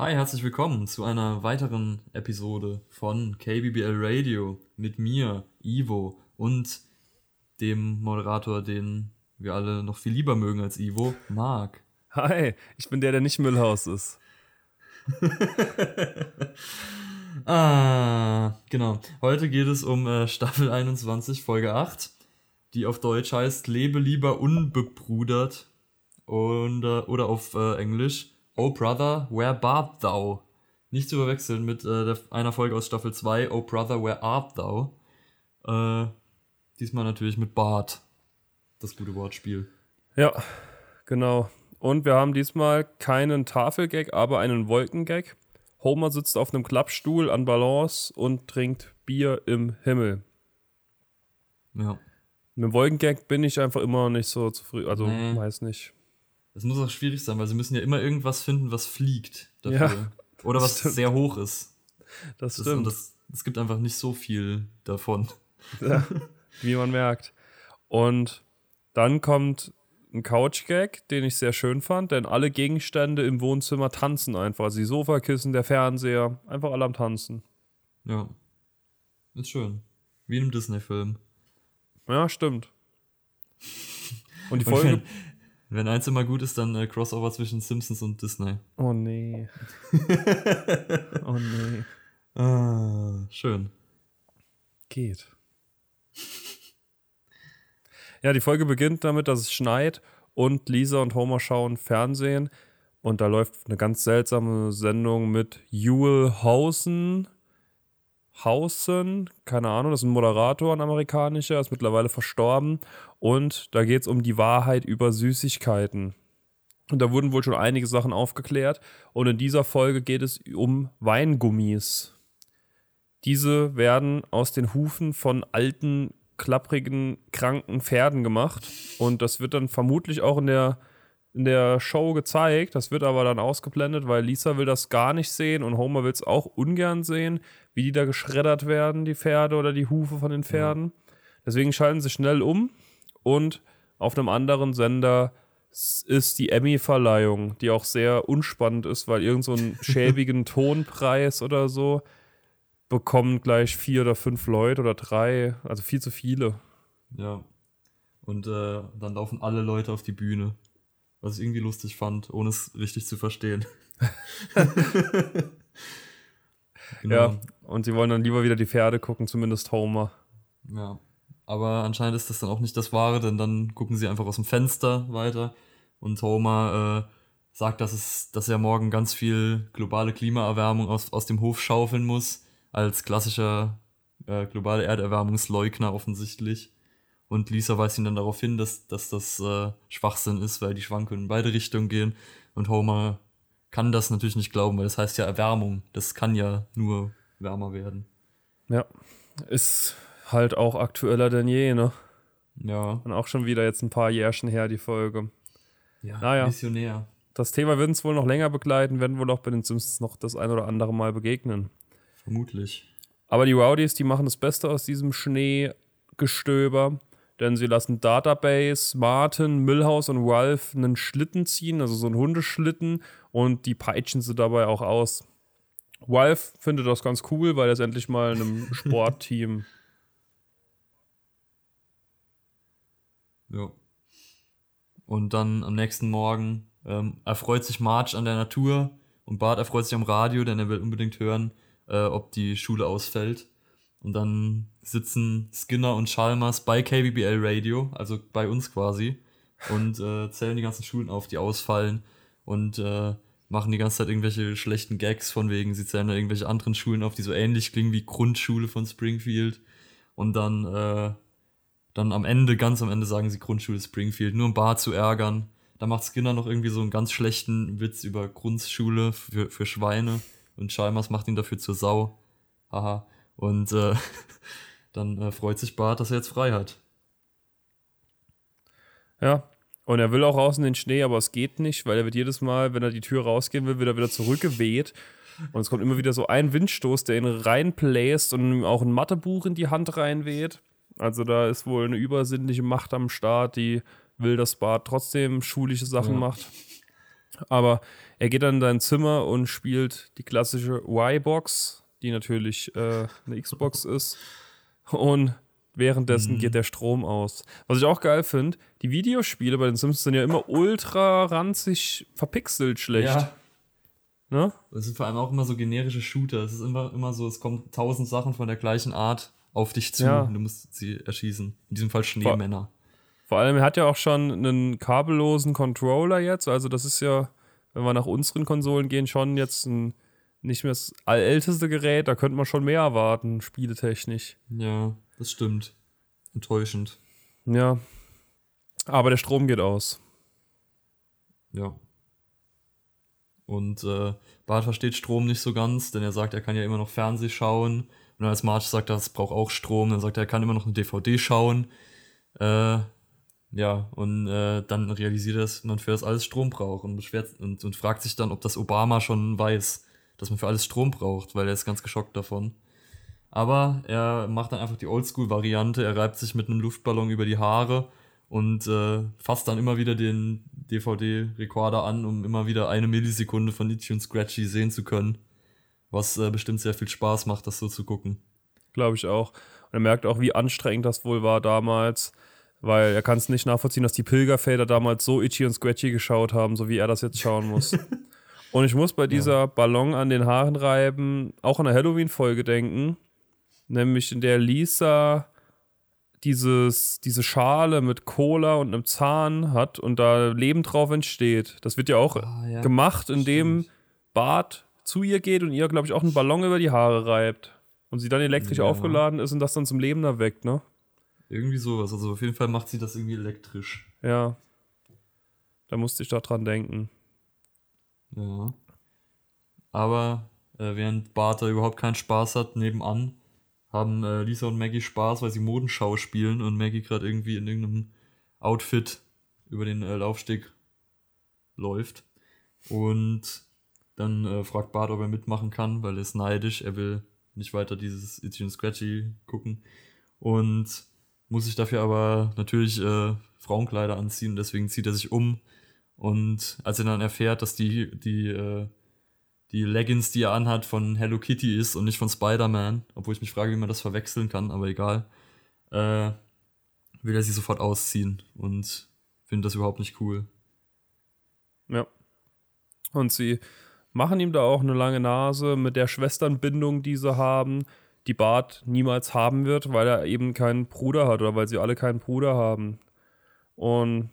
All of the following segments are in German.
Hi, herzlich willkommen zu einer weiteren Episode von KBBL Radio mit mir, Ivo, und dem Moderator, den wir alle noch viel lieber mögen als Ivo, Marc. Hi, ich bin der, der nicht Müllhaus ist. ah, genau. Heute geht es um äh, Staffel 21, Folge 8, die auf Deutsch heißt Lebe lieber unbebrudert und, äh, oder auf äh, Englisch Oh Brother, where art thou? Nicht zu verwechseln mit äh, einer Folge aus Staffel 2, Oh Brother, where art thou? Äh, diesmal natürlich mit Bart. Das gute Wortspiel. Ja, genau. Und wir haben diesmal keinen Tafelgag, aber einen Wolkengag. Homer sitzt auf einem Klappstuhl an Balance und trinkt Bier im Himmel. Ja. Mit dem Wolkengag bin ich einfach immer nicht so zufrieden. Also, nee. weiß nicht. Das muss auch schwierig sein, weil sie müssen ja immer irgendwas finden, was fliegt. Dafür. Ja, Oder was stimmt. sehr hoch ist. Das, das stimmt. Es gibt einfach nicht so viel davon. Ja, wie man merkt. Und dann kommt ein Couch-Gag, den ich sehr schön fand, denn alle Gegenstände im Wohnzimmer tanzen einfach. Also die Sofakissen, der Fernseher, einfach alle am Tanzen. Ja. Ist schön. Wie in einem Disney-Film. Ja, stimmt. Und die Folge. Wenn, eins immer gut ist, dann äh, Crossover zwischen Simpsons und Disney. Oh nee. oh nee. Ah, schön. Geht. Ja, die Folge beginnt damit, dass es schneit und Lisa und Homer schauen Fernsehen und da läuft eine ganz seltsame Sendung mit Jewel Hausen. Hausen, keine Ahnung, das ist ein Moderator, ein amerikanischer, ist mittlerweile verstorben und da geht es um die Wahrheit über Süßigkeiten. Und da wurden wohl schon einige Sachen aufgeklärt und in dieser Folge geht es um Weingummis. Diese werden aus den Hufen von alten klapprigen, kranken Pferden gemacht. Und das wird dann vermutlich auch in der, in der Show gezeigt. Das wird aber dann ausgeblendet, weil Lisa will das gar nicht sehen und Homer will es auch ungern sehen, wie die da geschreddert werden, die Pferde oder die Hufe von den Pferden. Ja. Deswegen schalten sie schnell um und auf einem anderen Sender ist die Emmy-Verleihung, die auch sehr unspannend ist, weil irgend so einen schäbigen Tonpreis oder so bekommen gleich vier oder fünf Leute oder drei, also viel zu viele. Ja. Und äh, dann laufen alle Leute auf die Bühne. Was ich irgendwie lustig fand, ohne es richtig zu verstehen. genau. Ja, und sie wollen dann lieber wieder die Pferde gucken, zumindest Homer. Ja. Aber anscheinend ist das dann auch nicht das Wahre, denn dann gucken sie einfach aus dem Fenster weiter und Homer äh, sagt, dass, es, dass er morgen ganz viel globale Klimaerwärmung aus, aus dem Hof schaufeln muss als klassischer äh, globale Erderwärmungsleugner offensichtlich. Und Lisa weist ihn dann darauf hin, dass, dass das äh, Schwachsinn ist, weil die Schwankungen in beide Richtungen gehen. Und Homer kann das natürlich nicht glauben, weil das heißt ja Erwärmung. Das kann ja nur wärmer werden. Ja, ist halt auch aktueller denn je, ne? Ja. Und auch schon wieder jetzt ein paar Jährchen her, die Folge. Ja, naja. missionär. Das Thema wird uns wohl noch länger begleiten, werden wohl auch bei den Simpsons noch das ein oder andere Mal begegnen. Vermutlich. Aber die Rowdies, die machen das Beste aus diesem Schneegestöber, denn sie lassen Database, Martin, Millhouse und Ralph einen Schlitten ziehen, also so einen Hundeschlitten, und die peitschen sie dabei auch aus. Ralph findet das ganz cool, weil er ist endlich mal in einem Sportteam. Ja. Und dann am nächsten Morgen ähm, erfreut sich Marge an der Natur und Bart erfreut sich am Radio, denn er will unbedingt hören, äh, ob die Schule ausfällt. Und dann sitzen Skinner und Chalmers bei KBBL Radio, also bei uns quasi, und äh, zählen die ganzen Schulen auf, die ausfallen und äh, machen die ganze Zeit irgendwelche schlechten Gags von wegen, sie zählen da irgendwelche anderen Schulen auf, die so ähnlich klingen wie Grundschule von Springfield. Und dann, äh, dann am Ende, ganz am Ende sagen sie Grundschule Springfield, nur um Bar zu ärgern. Da macht Skinner noch irgendwie so einen ganz schlechten Witz über Grundschule für, für Schweine und Chalmers macht ihn dafür zur Sau. Haha. Und äh, dann äh, freut sich Bart, dass er jetzt frei hat. Ja, und er will auch raus in den Schnee, aber es geht nicht, weil er wird jedes Mal, wenn er die Tür rausgehen will, wird er wieder zurückgeweht. Und es kommt immer wieder so ein Windstoß, der ihn reinbläst und ihm auch ein Mathebuch in die Hand reinweht. Also da ist wohl eine übersinnliche Macht am Start, die will, dass Bart trotzdem schulische Sachen ja. macht. Aber er geht dann in sein Zimmer und spielt die klassische Y-Box, die natürlich äh, eine Xbox ist. Und währenddessen Mhm. geht der Strom aus. Was ich auch geil finde, die Videospiele bei den Sims sind ja immer ultra ranzig verpixelt schlecht. Ja. Ne? Das sind vor allem auch immer so generische Shooter. Es ist immer, immer so, es kommen tausend Sachen von der gleichen Art auf dich zu Ja. und du musst sie erschießen. In diesem Fall Schneemänner. Vor allem, er hat ja auch schon einen kabellosen Controller jetzt. Also, das ist ja, wenn wir nach unseren Konsolen gehen, schon jetzt ein nicht mehr das älteste Gerät. Da könnte man schon mehr erwarten, spieletechnisch. Ja, das stimmt. Enttäuschend. Ja. Aber der Strom geht aus. Ja. Und äh, Bart versteht Strom nicht so ganz, denn er sagt, er kann ja immer noch Fernseh schauen. Und als Marge sagt, er, es braucht auch Strom, dann sagt er, er kann immer noch eine DVD schauen. Äh, ja, und äh, dann realisiert er, dass man für das alles Strom braucht und, beschwert, und, und fragt sich dann, ob das Obama schon weiß, dass man für alles Strom braucht, weil er ist ganz geschockt davon. Aber er macht dann einfach die Oldschool-Variante, er reibt sich mit einem Luftballon über die Haare und äh, fasst dann immer wieder den DVD-Rekorder an, um immer wieder eine Millisekunde von Itchy und Scratchy sehen zu können. Was äh, bestimmt sehr viel Spaß macht, das so zu gucken. Glaube ich auch. Und er merkt auch, wie anstrengend das wohl war damals. Weil er kann es nicht nachvollziehen, dass die Pilgerväter damals so Itchy und Scratchy geschaut haben, so wie er das jetzt schauen muss. und ich muss bei dieser Ballon an den Haaren reiben auch an eine Halloween-Folge denken. Nämlich in der Lisa dieses, diese Schale mit Cola und einem Zahn hat und da Leben drauf entsteht. Das wird ja auch Ah, ja. gemacht, indem Stimmt. Bart zu ihr geht und ihr, glaube ich, auch einen Ballon über die Haare reibt. Und sie dann elektrisch Ja. aufgeladen ist und das dann zum Leben erweckt, ne? Irgendwie sowas. Also auf jeden Fall macht sie das irgendwie elektrisch. Ja. Da musste ich da dran denken. Ja. Aber äh, während Bart da überhaupt keinen Spaß hat, nebenan haben äh, Lisa und Maggie Spaß, weil sie Modenschau spielen und Maggie gerade irgendwie in irgendeinem Outfit über den äh, Laufsteg läuft. Und dann äh, fragt Bart, ob er mitmachen kann, weil er ist neidisch. Er will nicht weiter dieses Itchy und Scratchy gucken. Und muss sich dafür aber natürlich äh, Frauenkleider anziehen. Deswegen zieht er sich um. Und als er dann erfährt, dass die, die, äh, die Leggings, die er anhat, von Hello Kitty ist und nicht von Spider-Man, obwohl ich mich frage, wie man das verwechseln kann, aber egal, äh, will er sie sofort ausziehen und findet das überhaupt nicht cool. Ja. Und sie machen ihm da auch eine lange Nase mit der Schwesternbindung, die sie haben, die Bart niemals haben wird, weil er eben keinen Bruder hat oder weil sie alle keinen Bruder haben. Und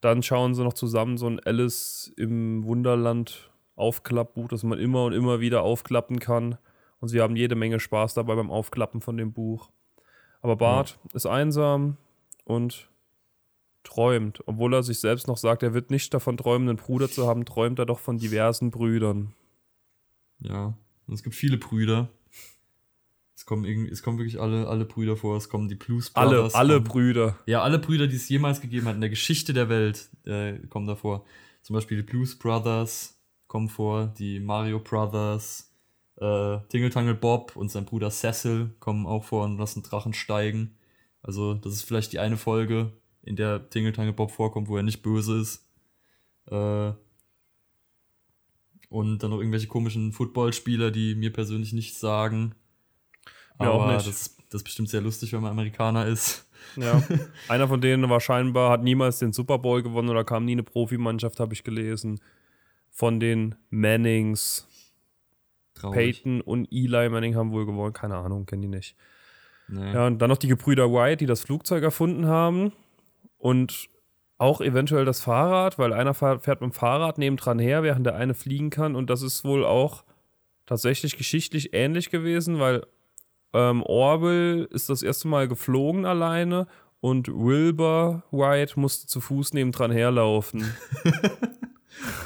dann schauen sie noch zusammen so ein Alice im Wunderland Aufklappbuch, das man immer und immer wieder aufklappen kann. Und sie haben jede Menge Spaß dabei beim Aufklappen von dem Buch. Aber Bart ist einsam und träumt. Obwohl er sich selbst noch sagt, er wird nicht davon träumen, einen Bruder zu haben, träumt er doch von diversen Brüdern. Ja, und es gibt viele Brüder. Es kommen, irgendwie, es kommen wirklich alle, alle Brüder vor. Es kommen die Blues Alle, Brothers. alle kommen- Brüder. Ja, alle Brüder, die es jemals gegeben hat in der Geschichte der Welt, äh, kommen davor. Zum Beispiel die Blues Brothers kommen vor, die Mario Brothers, äh, Tingle Tangle Bob und sein Bruder Cecil kommen auch vor und lassen Drachen steigen. Also, das ist vielleicht die eine Folge, in der Tingle Tangle Bob vorkommt, wo er nicht böse ist. Äh, und dann noch irgendwelche komischen Footballspieler, die mir persönlich nichts sagen. Mir auch Aber nicht. Das, das ist bestimmt sehr lustig, wenn man Amerikaner ist. Ja. Einer von denen war scheinbar, hat niemals den Super Bowl gewonnen oder kam nie eine Profimannschaft, habe ich gelesen. Von den Mannings. Traurig. Peyton und Eli Manning haben wohl gewonnen. Keine Ahnung, kennen die nicht. Nee. Ja, und dann noch die Gebrüder White, die das Flugzeug erfunden haben. Und auch eventuell das Fahrrad, weil einer fährt mit dem Fahrrad nebendran her, während der eine fliegen kann. Und das ist wohl auch tatsächlich geschichtlich ähnlich gewesen, weil ähm, Orwell ist das erste Mal geflogen alleine und Wilbur White musste zu Fuß nebendran herlaufen.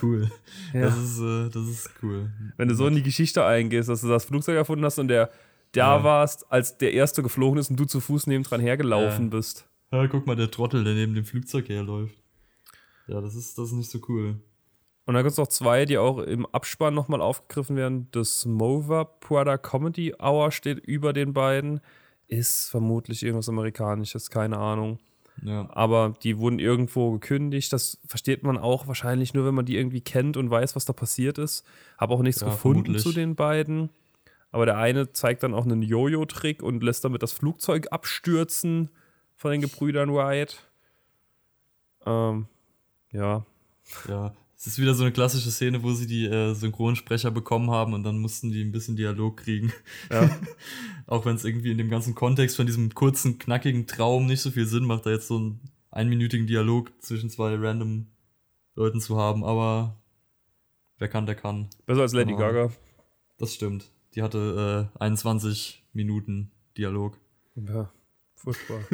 Cool. Ja. Das, ist, äh, das ist cool. Wenn du so in die Geschichte eingehst, dass du das Flugzeug erfunden hast und der da Ja. warst, als der erste geflogen ist und du zu Fuß nebendran hergelaufen Ja. bist. Ja, guck mal, der Trottel, der neben dem Flugzeug herläuft. Ja, das ist, das ist nicht so cool. Und dann gibt es noch zwei, die auch im Abspann nochmal aufgegriffen werden. Das Mova Prada Comedy Hour steht über den beiden. Ist vermutlich irgendwas Amerikanisches, keine Ahnung. Ja. Aber die wurden irgendwo gekündigt. Das versteht man auch wahrscheinlich nur, wenn man die irgendwie kennt und weiß, was da passiert ist. Habe auch nichts Ja, gefunden vermutlich. zu den beiden. Aber der eine zeigt dann auch einen Jojo-Trick und lässt damit das Flugzeug abstürzen von den Gebrüdern Wright. Ähm, ja. Ja, es ist wieder so eine klassische Szene, wo sie die äh, Synchronsprecher bekommen haben und dann mussten die ein bisschen Dialog kriegen. Ja. Auch wenn es irgendwie in dem ganzen Kontext von diesem kurzen, knackigen Traum nicht so viel Sinn macht, da jetzt so einen einminütigen Dialog zwischen zwei random Leuten zu haben. Aber wer kann, der kann. Besser als Lady Ja. Gaga. Das stimmt. Die hatte äh, 21 Minuten Dialog. Ja, furchtbar.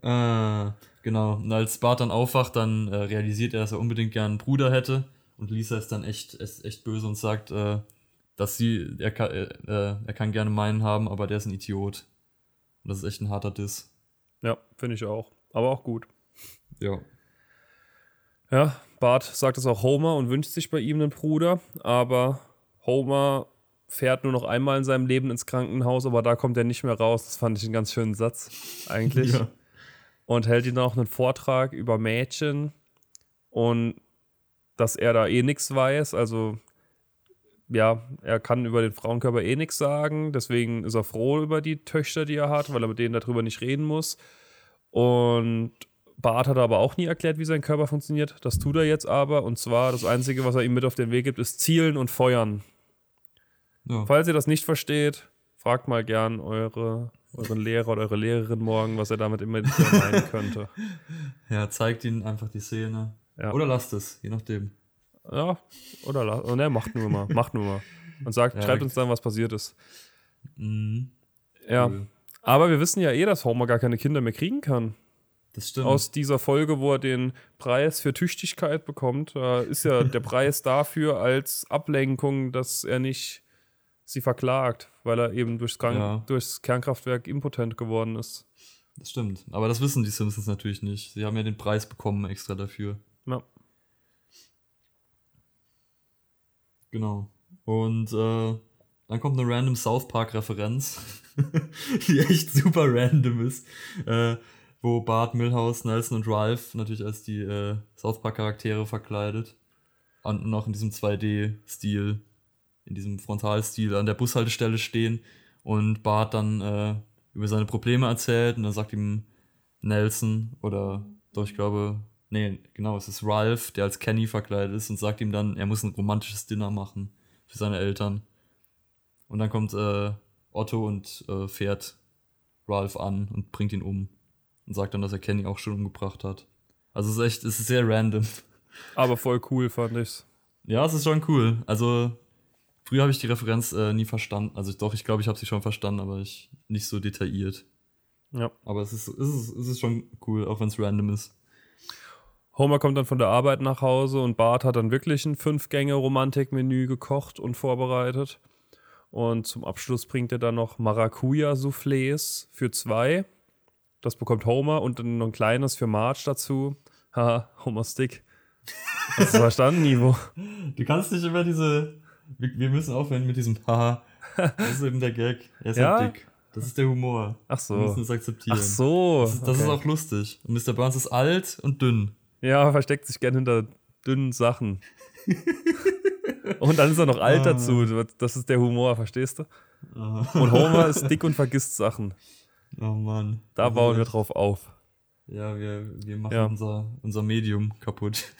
Äh, genau. Und als Bart dann aufwacht, dann äh, realisiert er, dass er unbedingt gern einen Bruder hätte. Und Lisa ist dann echt, ist echt böse und sagt, äh, dass sie, er kann, äh, äh, er kann gerne meinen haben, aber der ist ein Idiot. Und das ist echt ein harter Diss. ja, finde ich auch. Aber auch gut. Ja. Ja, Bart sagt es auch Homer und wünscht sich bei ihm einen Bruder, aber Homer fährt nur noch einmal in seinem Leben ins Krankenhaus, aber da kommt er nicht mehr raus. Das fand ich einen ganz schönen Satz, eigentlich. Ja. Und hält ihm dann auch einen Vortrag über Mädchen und dass er da eh nichts weiß. Also, ja, er kann über den Frauenkörper eh nichts sagen. Deswegen ist er froh über die Töchter, die er hat, weil er mit denen darüber nicht reden muss. Und Bart hat aber auch nie erklärt, wie sein Körper funktioniert. Das tut er jetzt aber. Und zwar das Einzige, was er ihm mit auf den Weg gibt, ist Zielen und Feuern. ja. Falls ihr das nicht versteht, fragt mal gern eure, euren Lehrer oder eure Lehrerin morgen, was er damit immer meinen könnte. Ja, zeigt ihnen einfach die Szene. Ja. Oder lasst es, je nachdem. Ja, oder la- oh, ne, macht nur mal, macht nur mal. Und sagt, Ja, schreibt uns dann, was passiert ist. Mhm. Ja. Cool. Aber wir wissen ja eh, dass Homer gar keine Kinder mehr kriegen kann. Das stimmt. Aus dieser Folge, wo er den Preis für Tüchtigkeit bekommt, da ist ja der Preis dafür als Ablenkung, dass er nicht sie verklagt, weil er eben durchs, Krank Ja. durchs Kernkraftwerk impotent geworden ist. Das stimmt. Aber das wissen die Simpsons natürlich nicht. Sie haben ja den Preis bekommen extra dafür. Ja. Genau. Und äh, dann kommt eine random South Park-Referenz, die echt super random ist, äh, wo Bart, Milhouse, Nelson und Ralph natürlich als die äh, South Park-Charaktere verkleidet. Und noch in diesem 2D-Stil, in diesem Frontalstil an der Bushaltestelle stehen und Bart dann äh, über seine Probleme erzählt und dann sagt ihm Nelson oder doch, ich glaube, nee, genau, es ist Ralph, der als Kenny verkleidet ist und sagt ihm dann, er muss ein romantisches Dinner machen für seine Eltern. Und dann kommt äh, Otto und äh, fährt Ralph an und bringt ihn um und sagt dann, dass er Kenny auch schon umgebracht hat. Also es ist echt, es ist sehr random. Aber voll cool fand ich's. Ja, es ist schon cool. Also früher habe ich die Referenz äh, nie verstanden. Also doch, ich glaube, ich habe sie schon verstanden, aber ich nicht so detailliert. Ja. Aber es ist, es ist, es ist schon cool, auch wenn es random ist. Homer kommt dann von der Arbeit nach Hause und Bart hat dann wirklich ein Fünf-Gänge-Romantik-Menü gekocht und vorbereitet. Und zum Abschluss bringt er dann noch Maracuja-Soufflés für zwei. Das bekommt Homer und dann noch ein kleines für Marge dazu. Haha, Homer Stick. Hast du verstanden, Nivo? Du kannst nicht immer diese. Wir, wir müssen aufhören mit diesem Haha. Das ist eben der Gag. Er ist Ja? halt dick. Das ist der Humor. Ach Wir müssen so. es akzeptieren. Ach so. Das, ist, das ist okay. auch lustig. Und Mr. Burns ist alt und dünn. Ja, versteckt sich gern hinter dünnen Sachen. und dann ist er noch alt Ah. dazu. Das ist der Humor, verstehst du? Oh, Und Homer ist dick und vergisst Sachen. oh Mann. Da ist bauen wir drauf auf. Ja, wir, wir machen Ja. Unser, unser Medium kaputt.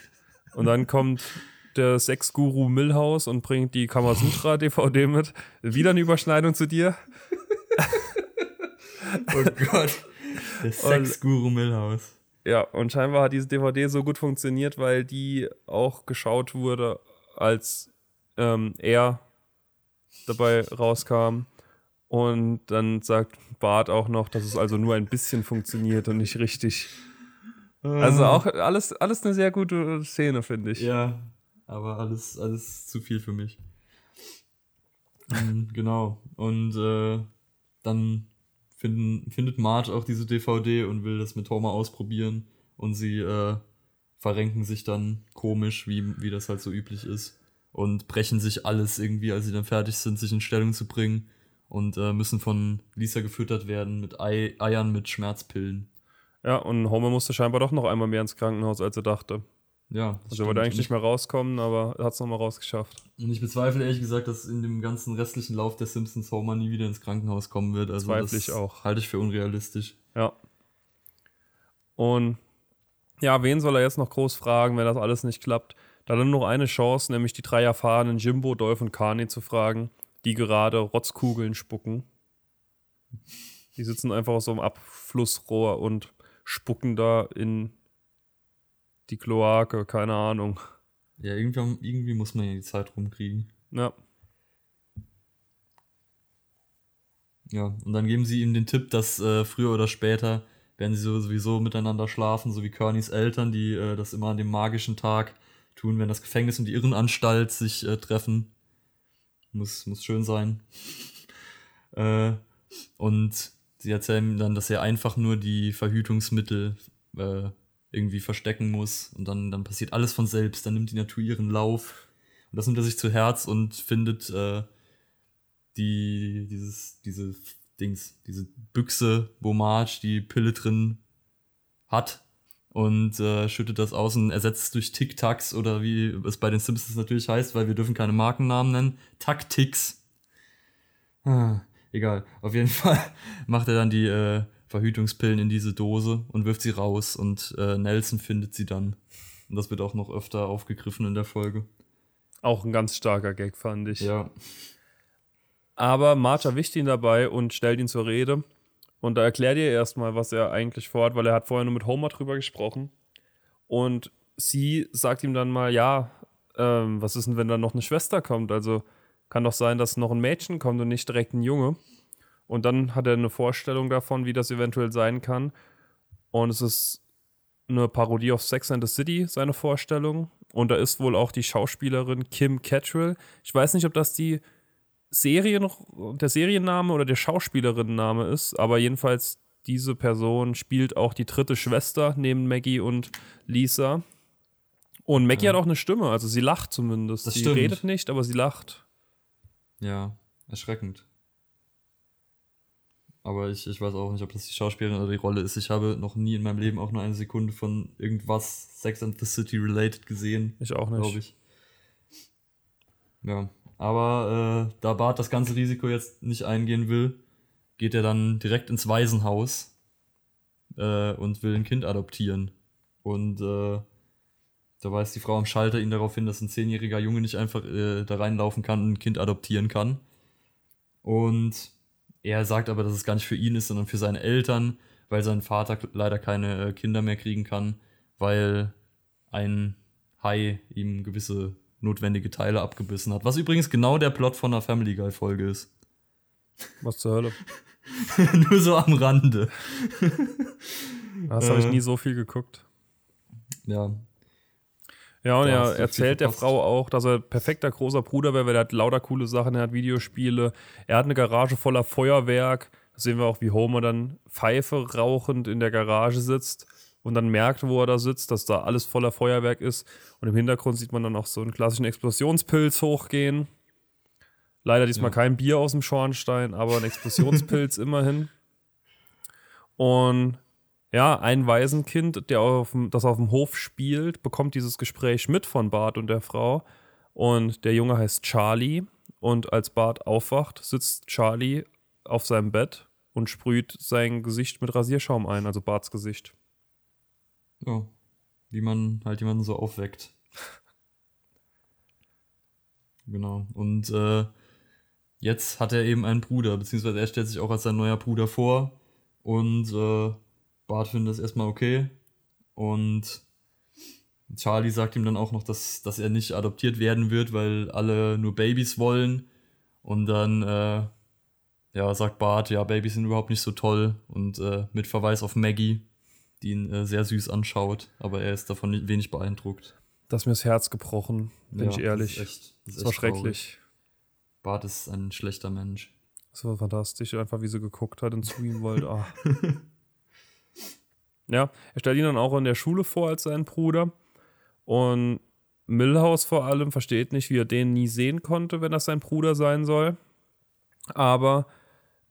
Und dann kommt der Sexguru Milhouse und bringt die Kamasutra-DVD mit. Wieder eine Überschneidung zu dir. Oh Gott. Der Sexguru Milhouse. Ja, und scheinbar hat diese DVD so gut funktioniert, weil die auch geschaut wurde, als ähm, er dabei rauskam. Und dann sagt Bart auch noch, dass es also nur ein bisschen funktioniert und nicht richtig. Also auch alles, alles eine sehr gute Szene, finde ich. Ja, aber alles, alles zu viel für mich. Mhm, genau. Und äh, dann finden, findet Marge auch diese DVD und will das mit Homer ausprobieren. Und sie äh, verrenken sich dann komisch, wie, wie das halt so üblich ist. Und brechen sich alles irgendwie, als sie dann fertig sind, sich in Stellung zu bringen. und äh, müssen von Lisa gefüttert werden mit Ei Eiern mit Schmerzpillen. Ja, und Homer musste scheinbar doch noch einmal mehr ins Krankenhaus, als er dachte. Ja. Also er wollte eigentlich nicht mehr rauskommen, aber er hat es nochmal rausgeschafft. Und ich bezweifle ehrlich gesagt, dass in dem ganzen restlichen Lauf der Simpsons Homer nie wieder ins Krankenhaus kommen wird. Also Zweifle das ich auch. Halte ich für unrealistisch. Ja. Und ja, wen soll er jetzt noch groß fragen, wenn das alles nicht klappt? Da nur noch eine Chance, nämlich die drei erfahrenen Jimbo, Dolph und Carney zu fragen, die gerade Rotzkugeln spucken. Die sitzen einfach auf so einem Abflussrohr und spucken da in die Kloake, keine Ahnung. Ja, irgendwie, irgendwie muss man ja die Zeit rumkriegen. Ja. Ja, und dann geben sie ihm den Tipp, dass äh, früher oder später werden sie sowieso miteinander schlafen, so wie Kearneys Eltern, die äh, das immer an dem magischen Tag tun, wenn das Gefängnis und die Irrenanstalt sich äh, treffen. Muss, muss schön sein. äh, und sie erzählen ihm dann, dass er einfach nur die Verhütungsmittel äh, irgendwie verstecken muss und dann, dann passiert alles von selbst, dann nimmt die Natur ihren Lauf und das nimmt er sich zu Herz und findet äh, die, dieses, diese Dings, diese Büchse, wo Marge die Pille drin hat und äh, schüttet das aus und ersetzt es durch Tic-Tacs oder wie es bei den Simpsons natürlich heißt, weil wir dürfen keine Markennamen nennen, Tactics. Ah, egal, auf jeden Fall macht er dann die äh, Verhütungspillen in diese Dose und wirft sie raus und äh, Nelson findet sie dann. Und das wird auch noch öfter aufgegriffen in der Folge. Auch ein ganz starker Gag, fand ich. Ja. Aber Marge erwischt ihn dabei und stellt ihn zur Rede. Und da erklärt ihr erstmal, was er eigentlich vorhat, weil er hat vorher nur mit Homer drüber gesprochen. Und sie sagt ihm dann mal, ja, ähm, was ist denn, wenn da noch eine Schwester kommt? Also kann doch sein, dass noch ein Mädchen kommt und nicht direkt ein Junge. Und dann hat er eine Vorstellung davon, wie das eventuell sein kann. Und es ist eine Parodie auf Sex and the City, seine Vorstellung. Und da ist wohl auch die Schauspielerin Kim Cattrall. Ich weiß nicht, ob das die Serien, der Serienname oder der Schauspielerinnenname ist, aber jedenfalls diese Person spielt auch die dritte Schwester neben Maggie und Lisa. Und Maggie Ja. hat auch eine Stimme, also sie lacht zumindest. Das sie stimmt. redet nicht, aber sie lacht. Ja, erschreckend. Aber ich, ich weiß auch nicht, ob das die Schauspielerin oder die Rolle ist. Ich habe noch nie in meinem Leben auch nur eine Sekunde von irgendwas Sex and the City related gesehen, Ich auch nicht. glaube ich. Ja, aber äh, da Bart das ganze Risiko jetzt nicht eingehen will, geht er dann direkt ins Waisenhaus äh, und will ein Kind adoptieren. Und äh, da weist die Frau am Schalter ihn darauf hin, dass ein zehnjähriger Junge nicht einfach äh, da reinlaufen kann und ein Kind adoptieren kann. Und er sagt aber, dass es gar nicht für ihn ist, sondern für seine Eltern, weil sein Vater leider keine äh, Kinder mehr kriegen kann, weil ein Hai ihm gewisse notwendige Teile abgebissen hat. Was übrigens genau der Plot von einer Family Guy Folge ist. Was zur Hölle? Nur so am Rande. Das habe ich Äh. nie so viel geguckt. Ja, Ja, und er erzählt der. Frau auch, dass er perfekter großer Bruder wäre, weil er hat lauter coole Sachen, er hat Videospiele, er hat eine Garage voller Feuerwerk. Da sehen wir auch, wie Homer dann Pfeife rauchend in der Garage sitzt und dann merkt, wo er da sitzt, dass da alles voller Feuerwerk ist. Und im Hintergrund sieht man dann auch so einen klassischen Explosionspilz hochgehen. Leider diesmal Ja. kein Bier aus dem Schornstein, aber ein Explosionspilz immerhin. Und ja, ein Waisenkind, der auf dem, das auf dem Hof spielt, bekommt dieses Gespräch mit von Bart und der Frau. Und der Junge heißt Charlie. Und als Bart aufwacht, sitzt Charlie auf seinem Bett und sprüht sein Gesicht mit Rasierschaum ein, also Barts Gesicht. ja. Wie man halt jemanden so aufweckt. Genau. Und äh, jetzt hat er eben einen Bruder, beziehungsweise er stellt sich auch als sein neuer Bruder vor. Und äh, Bart findet das erstmal okay. Und Charlie sagt ihm dann auch noch, dass, dass er nicht adoptiert werden wird, weil alle nur Babys wollen. Und dann äh, ja, sagt Bart, ja, Babys sind überhaupt nicht so toll. Und äh, mit Verweis auf Maggie, die ihn äh, sehr süß anschaut, aber er ist davon wenig beeindruckt. Das ist mir das Herz gebrochen, bin Ja, ich ehrlich. Das, ist echt, das, Das war echt traurig. schrecklich. Bart ist ein schlechter Mensch. Das war fantastisch, einfach wie sie geguckt hat und zu ihm wollte. Ah. ja, er stellt ihn dann auch in der Schule vor als seinen Bruder. Und Millhouse vor allem versteht nicht, wie er den nie sehen konnte, wenn das sein Bruder sein soll. Aber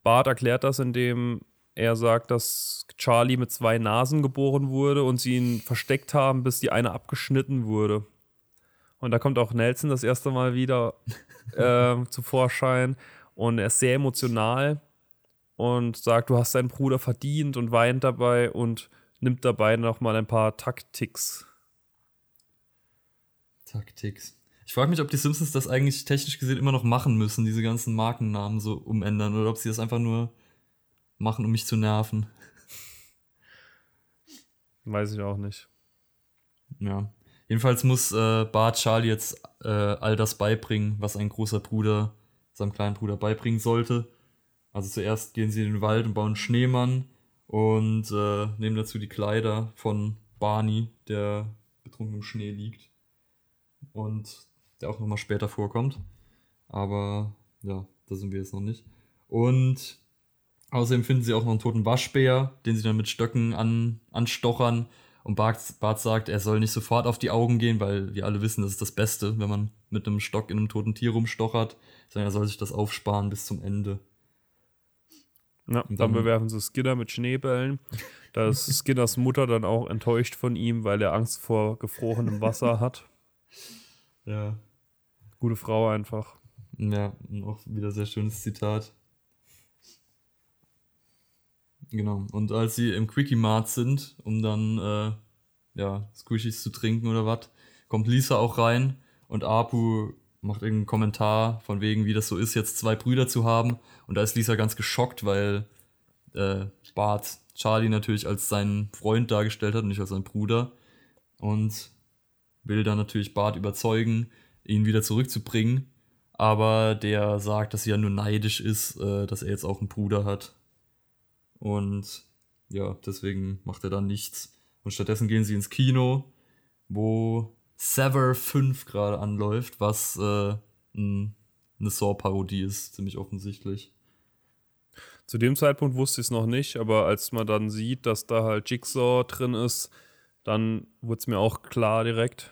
Bart erklärt das, indem er sagt, dass Charlie mit zwei Nasen geboren wurde und sie ihn versteckt haben, bis die eine abgeschnitten wurde. Und da kommt auch Nelson das erste Mal wieder äh, zu Vorschein und er ist sehr emotional und sagt, du hast deinen Bruder verdient und weint dabei und nimmt dabei nochmal ein paar Taktiks. Taktiks. Ich frage mich, ob die Simpsons das eigentlich technisch gesehen immer noch machen müssen, diese ganzen Markennamen so umändern, oder ob sie das einfach nur machen, um mich zu nerven. Weiß ich auch nicht. Ja. Jedenfalls muss äh, Bart Charlie jetzt äh, all das beibringen, was ein großer Bruder seinem kleinen Bruder beibringen sollte. Also zuerst gehen sie in den Wald und bauen Schneemann und äh, nehmen dazu die Kleider von Barney, der betrunken im Schnee liegt. Und der auch nochmal später vorkommt. Aber ja, da sind wir jetzt noch nicht. Und außerdem finden sie auch noch einen toten Waschbär, den sie dann mit Stöcken an, anstochern. Und Bart, Bart sagt, er soll nicht sofort auf die Augen gehen, weil wir alle wissen, das ist das Beste, wenn man mit einem Stock in einem toten Tier rumstochert, sondern er soll sich das aufsparen bis zum Ende. Ja, dann, dann bewerfen sie Skinner mit Schneebällen. Da ist Skinners Mutter dann auch enttäuscht von ihm, weil er Angst vor gefrorenem Wasser hat. Ja. Gute Frau einfach. Ja, auch wieder sehr schönes Zitat. Genau. Und als sie im Quickie Mart sind, um dann äh, ja, Squishies zu trinken oder was, kommt Lisa auch rein und Apu macht irgendeinen Kommentar von wegen, wie das so ist, jetzt zwei Brüder zu haben. Und da ist Lisa ganz geschockt, weil äh, Bart Charlie natürlich als seinen Freund dargestellt hat nicht als seinen Bruder. Und will dann natürlich Bart überzeugen, ihn wieder zurückzubringen. Aber der sagt, dass sie ja nur neidisch ist, äh, dass er jetzt auch einen Bruder hat. Und ja, deswegen macht er dann nichts. Und stattdessen gehen sie ins Kino, wo Sever 5 gerade anläuft, was äh, ein, eine Saw-Parodie ist, ziemlich offensichtlich. Zu dem Zeitpunkt wusste ich es noch nicht, aber als man dann sieht, dass da halt Jigsaw drin ist, dann wurde es mir auch klar direkt.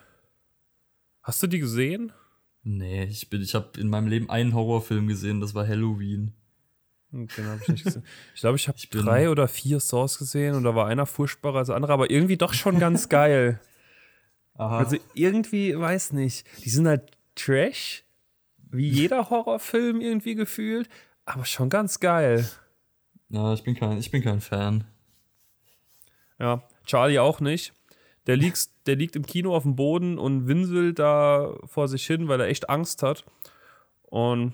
Hast du die gesehen? Nee, ich, ich habe in meinem Leben einen Horrorfilm gesehen, das war Halloween. Den habe ich nicht gesehen. Ich glaube, ich habe drei oder vier Saws gesehen und da war einer furchtbarer als der andere, aber irgendwie doch schon ganz geil. Aha. Also irgendwie, weiß nicht, die sind halt Trash, wie jeder Horrorfilm irgendwie gefühlt, aber schon ganz geil. Ja, ich bin kein, ich bin kein Fan. Ja, Charlie auch nicht. Der liegt, der liegt im Kino auf dem Boden und winselt da vor sich hin, weil er echt Angst hat. Und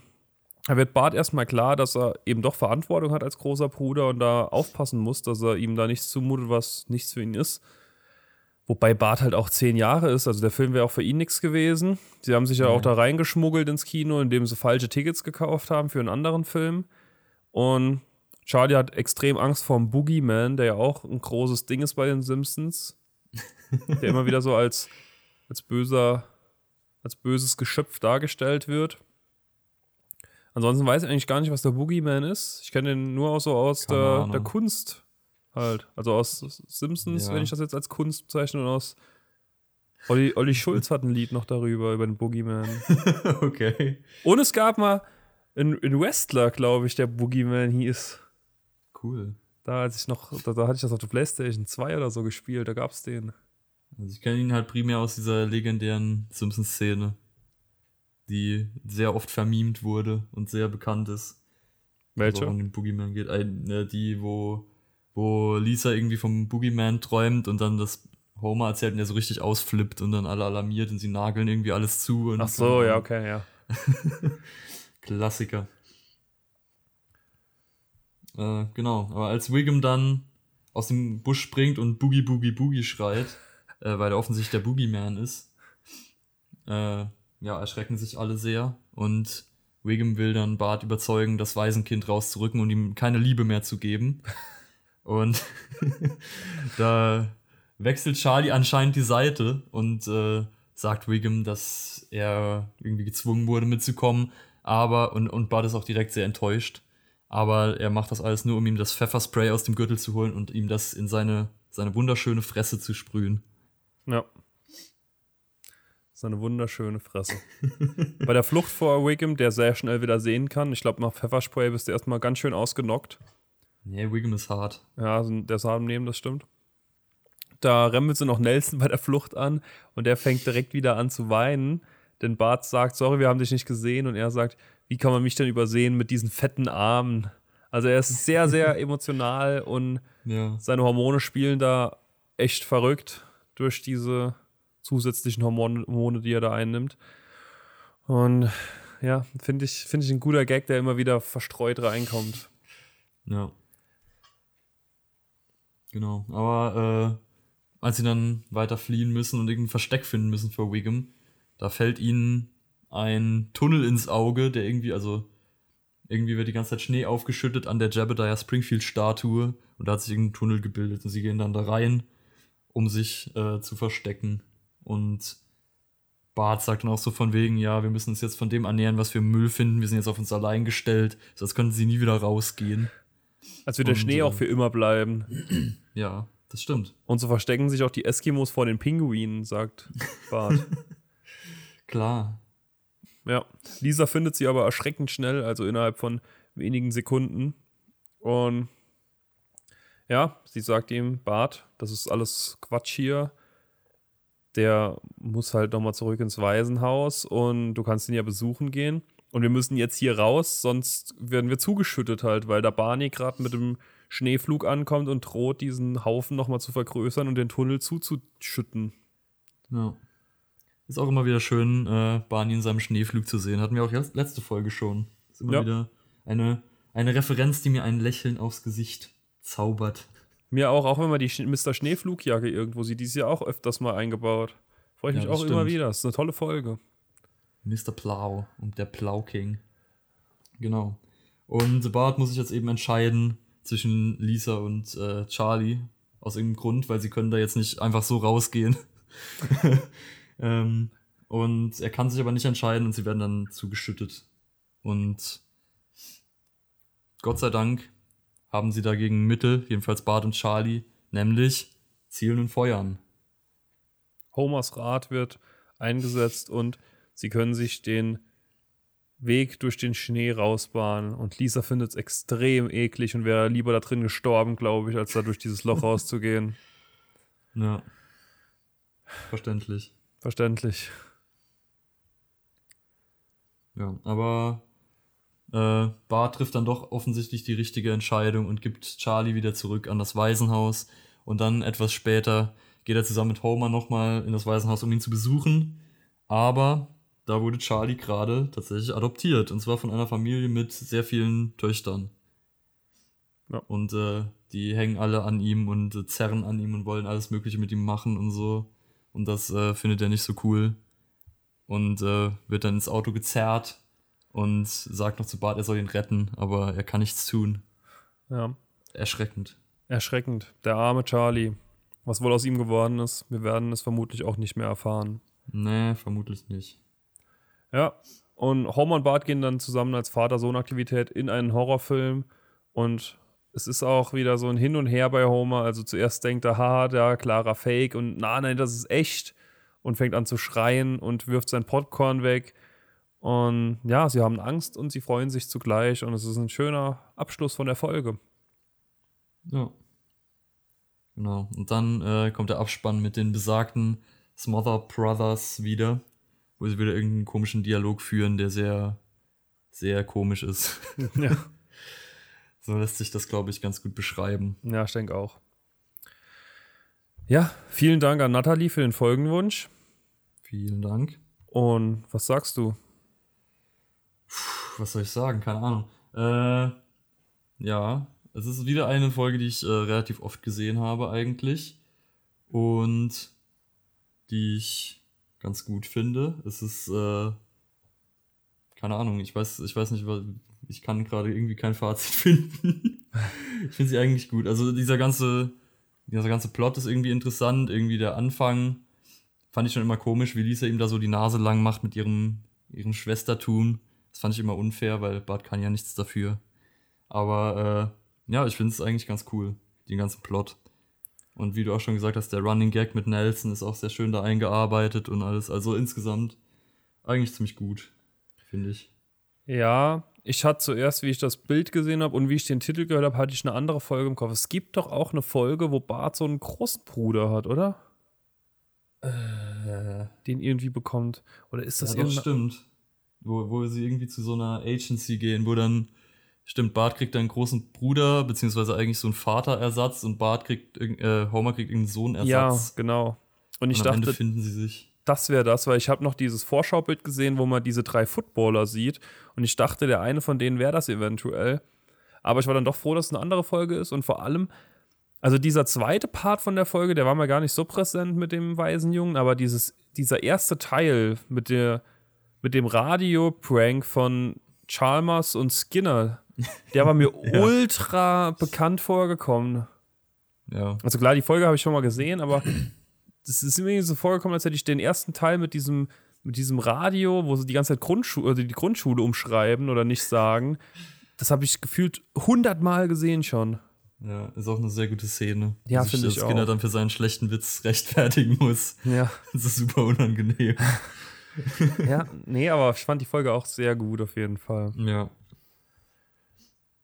da wird Bart erstmal klar, dass er eben doch Verantwortung hat als großer Bruder und da aufpassen muss, dass er ihm da nichts zumutet, was nichts für ihn ist. Wobei Bart halt auch zehn Jahre ist, also der Film wäre auch für ihn nichts gewesen. Sie haben sich ja, ja auch da reingeschmuggelt ins Kino, indem sie falsche Tickets gekauft haben für einen anderen Film. Und Charlie hat extrem Angst vor dem Boogeyman, der ja auch ein großes Ding ist bei den Simpsons der immer wieder so als, als böser, als böses Geschöpf dargestellt wird. Ansonsten weiß ich eigentlich gar nicht, was der Boogeyman ist. Ich kenne den nur auch so aus der, der, Kunst halt. Also aus Simpsons, ja. wenn ich das jetzt als Kunst bezeichne, und aus Olli, Olli Schulz hat ein Lied noch darüber, über den Boogeyman. okay. Und es gab mal einen, Wrestler, glaube ich, der Boogeyman hieß. Cool. Da, als ich noch, da, da hatte ich das auf der Playstation 2 oder so gespielt, da gab es den. Also ich kenne ihn halt primär aus dieser legendären Simpsons-Szene, die sehr oft vermiemt wurde und sehr bekannt ist. Welche? Um den Boogeyman geht. Eine, die, wo, wo Lisa irgendwie vom Boogeyman träumt und dann das Homer erzählt und der so richtig ausflippt und dann alle alarmiert und sie nageln irgendwie alles zu. Ach so, ja, okay, ja. Klassiker. Äh, genau, aber als Wiggum dann aus dem Busch springt und Boogie Boogie Boogie schreit, äh, weil er offensichtlich der Boogeyman ist, äh, ja, erschrecken sich alle sehr und Wiggum will dann Bart überzeugen, das Waisenkind rauszurücken und ihm keine Liebe mehr zu geben. Und da wechselt Charlie anscheinend die Seite und äh, sagt Wiggum, dass er irgendwie gezwungen wurde mitzukommen, aber und, und Bart ist auch direkt sehr enttäuscht aber er macht das alles nur, um ihm das Pfefferspray aus dem Gürtel zu holen und ihm das in seine, seine wunderschöne Fresse zu sprühen. Ja. Seine wunderschöne Fresse. Bei der Flucht vor Wiggum, der sehr schnell wieder sehen kann, ich glaube, nach Pfefferspray bist du erstmal ganz schön ausgenockt. Nee, Wiggum ist hart. Ja, der Samen nehmen, das stimmt. Da rempelt sie noch Nelson bei der Flucht an und der fängt direkt wieder an zu weinen. Denn Bart sagt, sorry, wir haben dich nicht gesehen. Und er sagt, wie kann man mich denn übersehen mit diesen fetten Armen? Also er ist sehr, sehr emotional und Ja. seine Hormone spielen da echt verrückt durch diese zusätzlichen Hormone, die er da einnimmt. Und ja, finde ich, finde ich ein guter Gag, der immer wieder verstreut reinkommt. Ja. Genau. Aber äh, als sie dann weiter fliehen müssen und irgendein Versteck finden müssen für Wiggum, da fällt ihnen ein Tunnel ins Auge, der irgendwie, also irgendwie wird die ganze Zeit Schnee aufgeschüttet an der Jebediah Springfield-Statue und da hat sich irgendein Tunnel gebildet und sie gehen dann da rein, um sich äh, zu verstecken. Und Bart sagt dann auch so von wegen, ja, wir müssen uns jetzt von dem ernähren, was wir im Müll finden, wir sind jetzt auf uns allein gestellt, sonst könnten sie nie wieder rausgehen. Als wird der Schnee auch äh, für immer bleiben. Ja, das stimmt. Und so verstecken sich auch die Eskimos vor den Pinguinen, sagt Bart. Klar. ja. Lisa findet sie aber erschreckend schnell, also innerhalb von wenigen Sekunden. Und ja, sie sagt ihm, Bart, das ist alles Quatsch hier. Der muss halt nochmal zurück ins Waisenhaus und du kannst ihn ja besuchen gehen. Und wir müssen jetzt hier raus, sonst werden wir zugeschüttet halt, weil der Barney gerade mit dem Schneeflug ankommt und droht, diesen Haufen nochmal zu vergrößern und den Tunnel zuzuschütten. Ja. Ist auch immer wieder schön, äh, Barney in seinem Schneeflug zu sehen. Hatten wir auch letzte Folge schon. Ist immer Ja. wieder eine, eine Referenz, die mir ein Lächeln aufs Gesicht zaubert. Mir auch, auch wenn man die Sch Mr. Schneeflugjacke irgendwo sieht, die ist ja auch öfters mal eingebaut. Freue ich Ja, mich auch immer stimmt. wieder. Das ist eine tolle Folge. Mr. Plow und der Plow King. Genau. Und Bart muss sich jetzt eben entscheiden zwischen Lisa und äh, Charlie. Aus irgendeinem Grund, weil sie können da jetzt nicht einfach so rausgehen. ähm, und er kann sich aber nicht entscheiden und sie werden dann zugeschüttet. Und Gott sei Dank haben sie dagegen Mittel, jedenfalls Bart und Charlie, nämlich Zielen und Feuern. Homers Rad wird eingesetzt und sie können sich den Weg durch den Schnee rausbahnen. Und Lisa findet es extrem eklig und wäre lieber da drin gestorben, glaube ich, als da durch dieses Loch rauszugehen. Ja. Verständlich. Verständlich. Ja, aber äh, Bart trifft dann doch offensichtlich die richtige Entscheidung und gibt Charlie wieder zurück an das Waisenhaus. Und dann etwas später geht er zusammen mit Homer nochmal in das Waisenhaus, um ihn zu besuchen. Aber da wurde Charlie gerade tatsächlich adoptiert. Und zwar von einer Familie mit sehr vielen Töchtern. Ja. Und äh, die hängen alle an ihm und äh, zerren an ihm und wollen alles Mögliche mit ihm machen und so. Und das äh, findet er nicht so cool. Und äh, wird dann ins Auto gezerrt und sagt noch zu Bart, er soll ihn retten, aber er kann nichts tun. Ja. Erschreckend. Erschreckend. Der arme Charlie. Was wohl aus ihm geworden ist, wir werden es vermutlich auch nicht mehr erfahren. Nee, vermutlich nicht. Ja, und Homer und Bart gehen dann zusammen als Vater-Sohn-Aktivität in einen Horrorfilm und es ist auch wieder so ein Hin und Her bei Homer. Also zuerst denkt er, haha, der klarer Fake und na, nein, das ist echt und fängt an zu schreien und wirft sein Popcorn weg. Und ja, sie haben Angst und sie freuen sich zugleich und es ist ein schöner Abschluss von der Folge. Ja. Genau. Und dann äh, kommt der Abspann mit den besagten Smother Brothers wieder, wo sie wieder irgendeinen komischen Dialog führen, der sehr, sehr komisch ist. ja. so lässt sich das, glaube ich, ganz gut beschreiben. ja, ich denke auch. Ja, vielen Dank an Nathalie für den Folgenwunsch. Vielen Dank. Und was sagst du? Puh, was soll ich sagen? Keine Ahnung. Äh, ja, es ist wieder eine Folge, die ich äh, relativ oft gesehen habe eigentlich. Und die ich ganz gut finde. Es ist, äh, keine Ahnung, ich weiß, ich weiß nicht, ich kann gerade irgendwie kein Fazit finden. ich finde sie eigentlich gut. Also dieser ganze, dieser ganze Plot ist irgendwie interessant. Irgendwie der Anfang fand ich schon immer komisch, wie Lisa ihm da so die Nase lang macht mit ihrem, ihrem Schwestertum. Das fand ich immer unfair, weil Bart kann ja nichts dafür. Aber äh, ja, ich finde es eigentlich ganz cool, den ganzen Plot. Und wie du auch schon gesagt hast, der Running Gag mit Nelson ist auch sehr schön da eingearbeitet und alles. Also insgesamt eigentlich ziemlich gut, finde ich. Ja, ich hatte zuerst, wie ich das Bild gesehen habe und wie ich den Titel gehört habe, hatte ich eine andere Folge im Kopf. Es gibt doch auch eine Folge, wo Bart so einen Großbruder hat, oder? Äh, Den irgendwie bekommt. Oder ist das ja, irgendeine- stimmt. Wo, wo sie irgendwie zu so einer Agency gehen, wo dann, stimmt, Bart kriegt einen großen Bruder, beziehungsweise eigentlich so einen Vaterersatz und Bart kriegt, äh, Homer kriegt Ja, Sohnersatz. genau. Und ich und am Ende dachte, finden sie sich. das wäre das, weil ich habe noch dieses Vorschaubild gesehen, wo man diese drei Footballer sieht. Und ich dachte, der eine von denen wäre das eventuell. Aber ich war dann doch froh, dass es eine andere Folge ist. Und vor allem, also dieser zweite Part von der Folge, der war mir gar nicht so präsent mit dem Waisenjungen, aber dieses, dieser erste Teil mit, der, mit dem Radio-Prank von Chalmers und Skinner, der war mir Ja. ultra bekannt vorgekommen. Ja. Also klar, die Folge habe ich schon mal gesehen, aber das ist mir so vorgekommen, als hätte ich den ersten Teil mit diesem, mit diesem Radio, wo sie die ganze Zeit Grundschule, also die Grundschule umschreiben oder nicht sagen. Das habe ich gefühlt hundertmal gesehen schon. Ja, ist auch eine sehr gute Szene. Ja, sich finde ich Skinner auch. dann für seinen schlechten Witz rechtfertigen muss. Ja. Das ist super unangenehm. ja, nee, aber ich fand die Folge auch sehr gut auf jeden Fall. ja.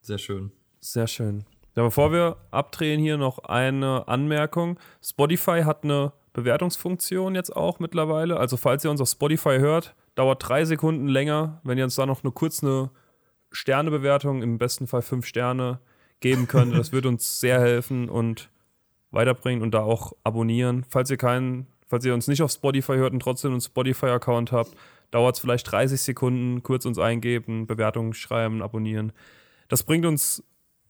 Sehr schön. Sehr schön. Ja, bevor wir abdrehen, hier noch eine Anmerkung. Spotify hat eine Bewertungsfunktion jetzt auch mittlerweile. Also falls ihr uns auf Spotify hört, dauert drei Sekunden länger, wenn ihr uns da noch eine kurz eine Sternebewertung, im besten Fall fünf Sterne, geben könnt. Das wird uns sehr helfen und weiterbringen und da auch abonnieren. Falls ihr keinen, falls ihr uns nicht auf Spotify hört und trotzdem einen Spotify-Account habt, dauert es vielleicht 30 Sekunden, kurz uns eingeben, Bewertungen schreiben, abonnieren. Das bringt uns,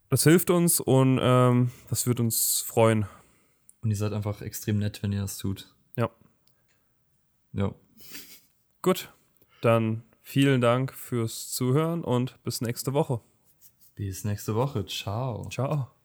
das hilft uns und ähm, das wird uns freuen. Und ihr seid einfach extrem nett, wenn ihr das tut. Ja. Ja. Gut, dann vielen Dank fürs Zuhören und bis nächste Woche. Bis nächste Woche. Ciao. Ciao.